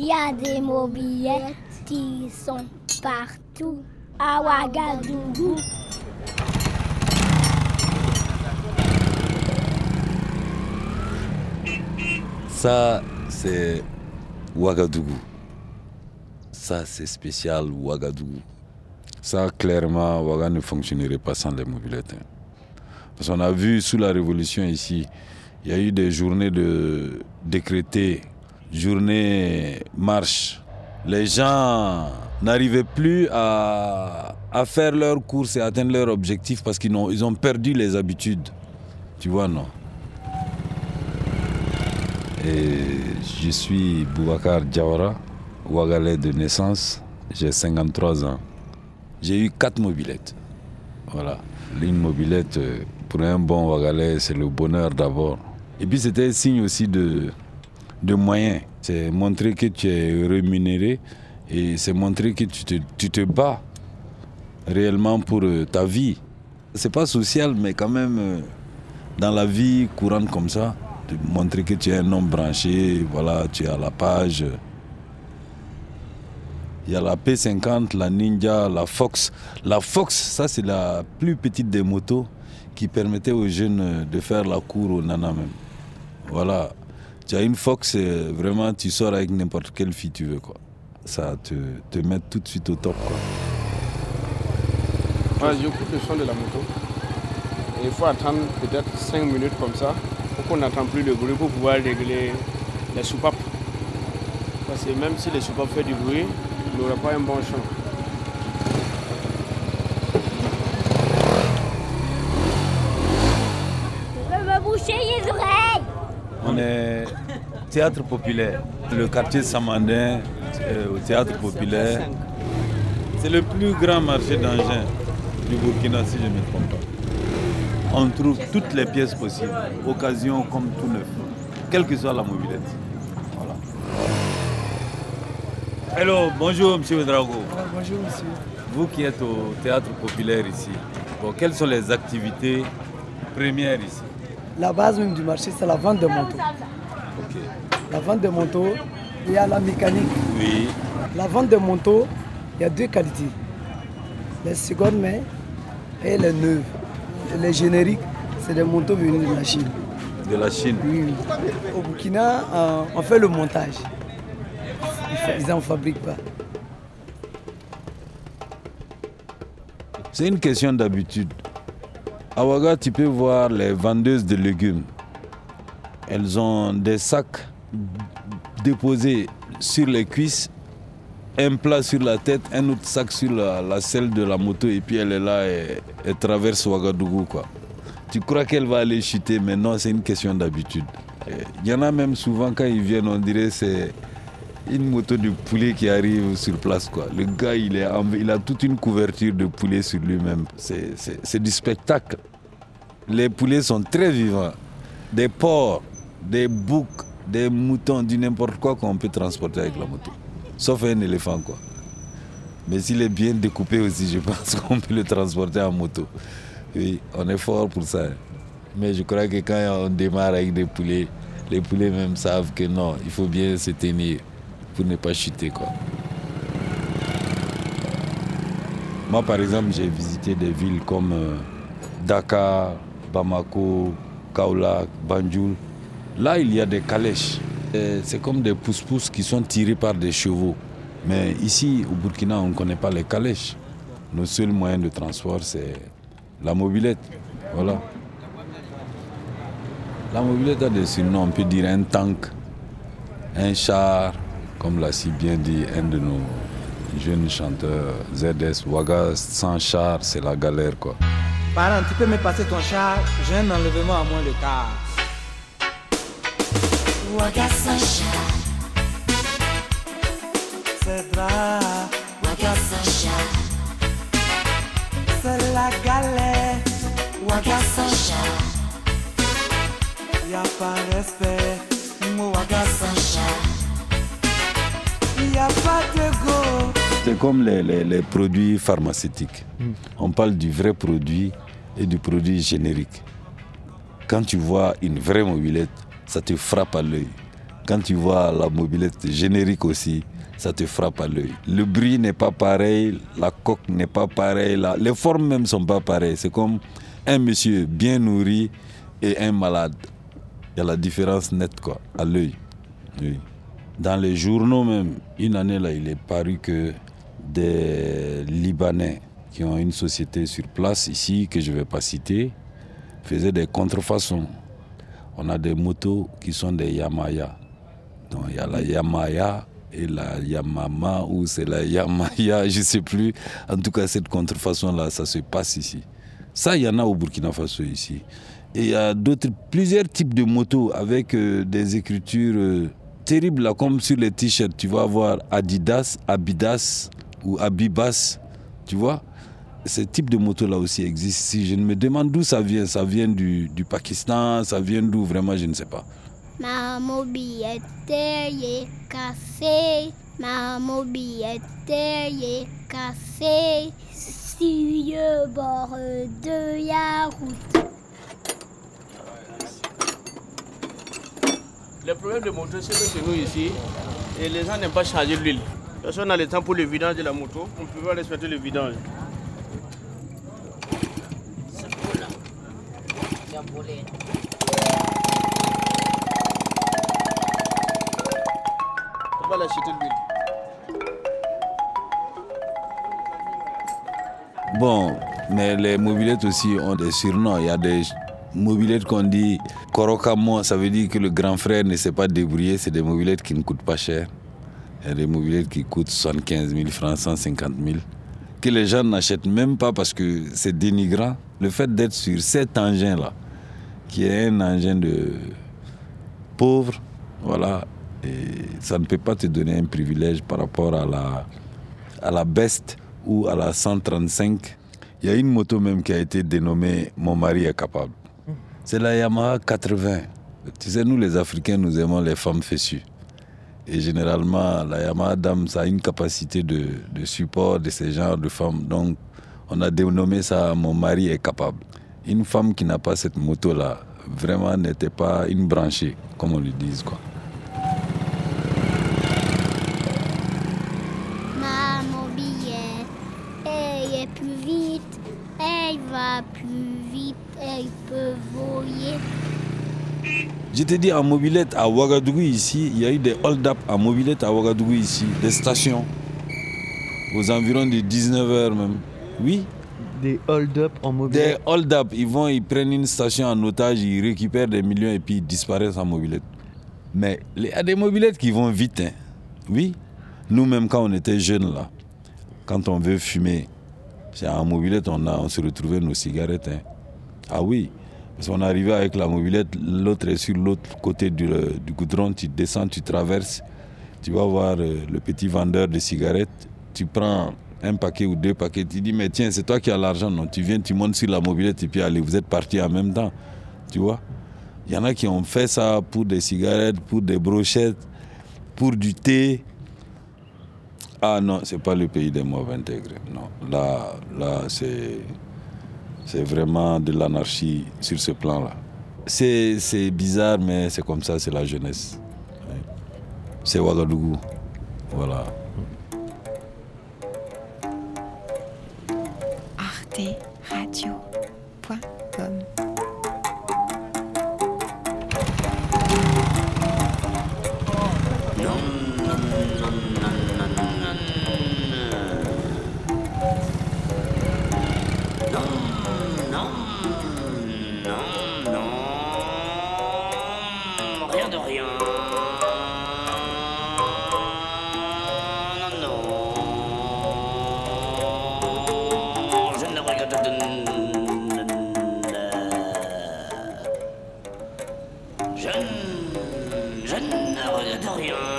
Il y a des mobilettes qui sont partout à Ouagadougou. Ça, c'est Ouagadougou. Ça, c'est spécial Ouagadougou. Ça, clairement, Ouagadougou ne fonctionnerait pas sans les mobilettes. Parce qu'on a vu sous la Révolution ici, il y a eu des journées de décrétées, journées marche. Les gens n'arrivaient plus à, faire leurs courses et atteindre leurs objectifs parce qu'ils ont, ils ont perdu les habitudes. Tu vois, non? Et je suis Boubacar Diawara, Ouagalais de naissance. J'ai 53 ans. J'ai eu quatre mobilettes. Voilà. L'une mobilette, euh, pour un bon Ouagalais, c'est le bonheur d'abord. Et puis c'était un signe aussi de, de moyens. C'est montrer que tu es rémunéré et c'est montrer que tu te, tu te bats réellement pour euh, ta vie. C'est pas social, mais quand même, euh, dans la vie courante comme ça, de montrer que tu es un homme branché, voilà, tu es à la page. Il y a la P50, la Ninja, la Fox. La Fox, ça c'est la plus petite des motos qui permettait aux jeunes de faire la cour au nana même. Voilà. Tu as une Fox, vraiment tu sors avec n'importe quelle fille tu veux quoi. Ça te, te met tout de suite au top quoi. Moi, j'écoute le son de la moto. Il faut attendre peut-être 5 minutes comme ça qu'on n'entend plus le bruit pour pouvoir régler les soupapes. Parce que même si les soupapes font du bruit, il n'aura pas un bon chant. Je veux boucher les oreilles. On est théâtre populaire. Le quartier Samandin, euh, au théâtre populaire. C'est le plus grand marché d'engins du Burkina, si je ne me trompe pas on trouve toutes les pièces possibles, occasion comme tout neuf, quelle que soit la mobilette. Voilà. Hello, bonjour Monsieur Drago. bonjour Monsieur. Vous qui êtes au théâtre populaire ici, quelles sont les activités premières ici? La base même du marché, c'est la vente de motos. La vente de motos, il y a la mécanique. Oui. La vente de motos, il y a deux qualités. Les secondes mains et les neuves les génériques, c'est des motos venus de la Chine. De la Chine Oui, oui. Au Burkina, euh, on fait le montage. Ils n'en fabriquent pas. C'est une question d'habitude. À Ouaga, tu peux voir les vendeuses de légumes. Elles ont des sacs déposés sur les cuisses, un plat sur la tête, un autre sac sur la, selle de la moto, et puis elle est là et traverse Ouagadougou. Quoi. Tu crois qu'elle va aller chuter, mais non, c'est une question d'habitude. Il y en a même souvent quand ils viennent, on dirait c'est une moto de poulet qui arrive sur place. Quoi. Le gars, il, est, il a toute une couverture de poulet sur lui-même. C'est du spectacle. Les poulets sont très vivants. Des porcs, des boucs, des moutons, du n'importe quoi qu'on peut transporter avec la moto. Sauf un éléphant, quoi. Mais s'il est bien découpé aussi, je pense qu'on peut le transporter en moto. Oui, on est fort pour ça. Mais je crois que quand on démarre avec des poulets, les poulets même savent que non, il faut bien se tenir pour ne pas chuter. Quoi. Moi, par exemple, j'ai visité des villes comme euh, Dakar, Bamako, Kaolack, Banjul. Là, il y a des calèches. C'est comme des pousse-pousse qui sont tirés par des chevaux. Mais ici, au Burkina, on ne connaît pas les calèches. Nos seuls moyens de transport, c'est la mobilette. Voilà. La mobilette a des surnoms, on peut dire un tank, un char, comme l'a si bien dit un de nos jeunes chanteurs, ZS Waga, sans char, c'est la galère quoi. Parent, tu peux me passer ton char, j'ai un enlèvement à moins de quart. Waga Sacha. C'est drap. Waga Sacha. C'est la galère. Waga Sacha. Y'a pas respect. Waga de go. C'est comme les, les, les, produits pharmaceutiques. On parle du vrai produit et du produit générique. Quand tu vois une vraie mobilette, ça te frappe à l'œil. Quand tu vois la mobilette générique aussi, ça te frappe à l'œil. Le bruit n'est pas pareil, la coque n'est pas pareille, la- les formes même sont pas pareilles. C'est comme un monsieur bien nourri et un malade. Il y a la différence nette quoi, à l'œil. Oui. Dans les journaux même, une année là, il est paru que des Libanais qui ont une société sur place ici, que je ne vais pas citer, faisaient des contrefaçons. On a des motos qui sont des Yamaya. Donc il y a la Yamaya et la Yamama, ou c'est la Yamaya, je ne sais plus. En tout cas, cette contrefaçon-là, ça se passe ici. Ça, il y en a au Burkina Faso ici. Et il y a d'autres, plusieurs types de motos avec euh, des écritures euh, terribles, là, comme sur les t-shirts. Tu vas avoir Adidas, Abidas ou Abibas, tu vois. Ce type de moto-là aussi existe ici. Je me demande d'où ça vient. Ça vient du, Pakistan, ça vient d'où vraiment, je ne sais pas. Est cassée. Sur de. Le problème de moto, c'est que chez nous ici, et les gens n'aiment pas charger l'huile. Parce qu'on a le temps pour le vidange de la moto, on peut pas respecter le vidange. On va l'acheter l'huile. Bon, mais les mobilettes aussi ont des surnoms. Il y a des mobilettes qu'on dit Korokamo, ça veut dire que le grand frère ne sait pas débrouiller. C'est des mobilettes qui ne coûtent pas cher. Des mobilettes qui coûtent 75 000 francs, 150 000. Que les gens n'achètent même pas parce que c'est dénigrant. Le fait d'être sur cet engin-là, qui est un engin de pauvre, voilà, ça ne peut pas te donner un privilège par rapport à la, à la Best ou à la 135. Il y a une moto même qui a été dénommée Mon mari est capable. C'est la Yamaha 80. Tu sais, nous les Africains, nous aimons les femmes fessues. Et généralement, la Yamaha Dame, ça a une capacité de, de support de ce genre de femmes. Donc, on a dénommé ça Mon mari est capable. Une femme qui n'a pas cette moto-là, vraiment n'était pas une branchée, comme on le dit. Quoi. Ma mobilette, elle est plus vite, elle va plus vite, elle peut voler. Je te dis, en mobilette à Ouagadougou ici, il y a eu des hold-up en mobilette à Ouagadougou ici, des stations, aux environs de 19h même. Oui, Des hold-up en des mobilette. hold-up, ils vont, ils prennent une station en otage, ils récupèrent des millions et puis ils disparaissent en mobilette. Mais il y a des mobilettes qui vont vite. hein. Oui, nous-mêmes quand on était jeunes là, quand on veut fumer, c'est en mobilette, on, a, on se retrouvait nos cigarettes. hein. Ah oui, parce qu'on arrivait avec la mobilette, l'autre est sur l'autre côté du, euh, goudron, tu descends, tu traverses, tu vas voir euh, le petit vendeur de cigarettes, tu prends un paquet ou deux paquets, tu dis, mais tiens, c'est toi qui as l'argent, non Tu viens, tu montes sur la mobilette et puis allez, vous êtes partis en même temps, tu vois Il y en a qui ont fait ça pour des cigarettes, pour des brochettes, pour du thé. Ah non, c'est pas le pays des mauvais intégrés, non. Là, là c'est c'est vraiment de l'anarchie sur ce plan-là. C'est bizarre, mais c'est comme ça, c'est la jeunesse. C'est Ouagadougou. Voilà. arteradio.com Yeah.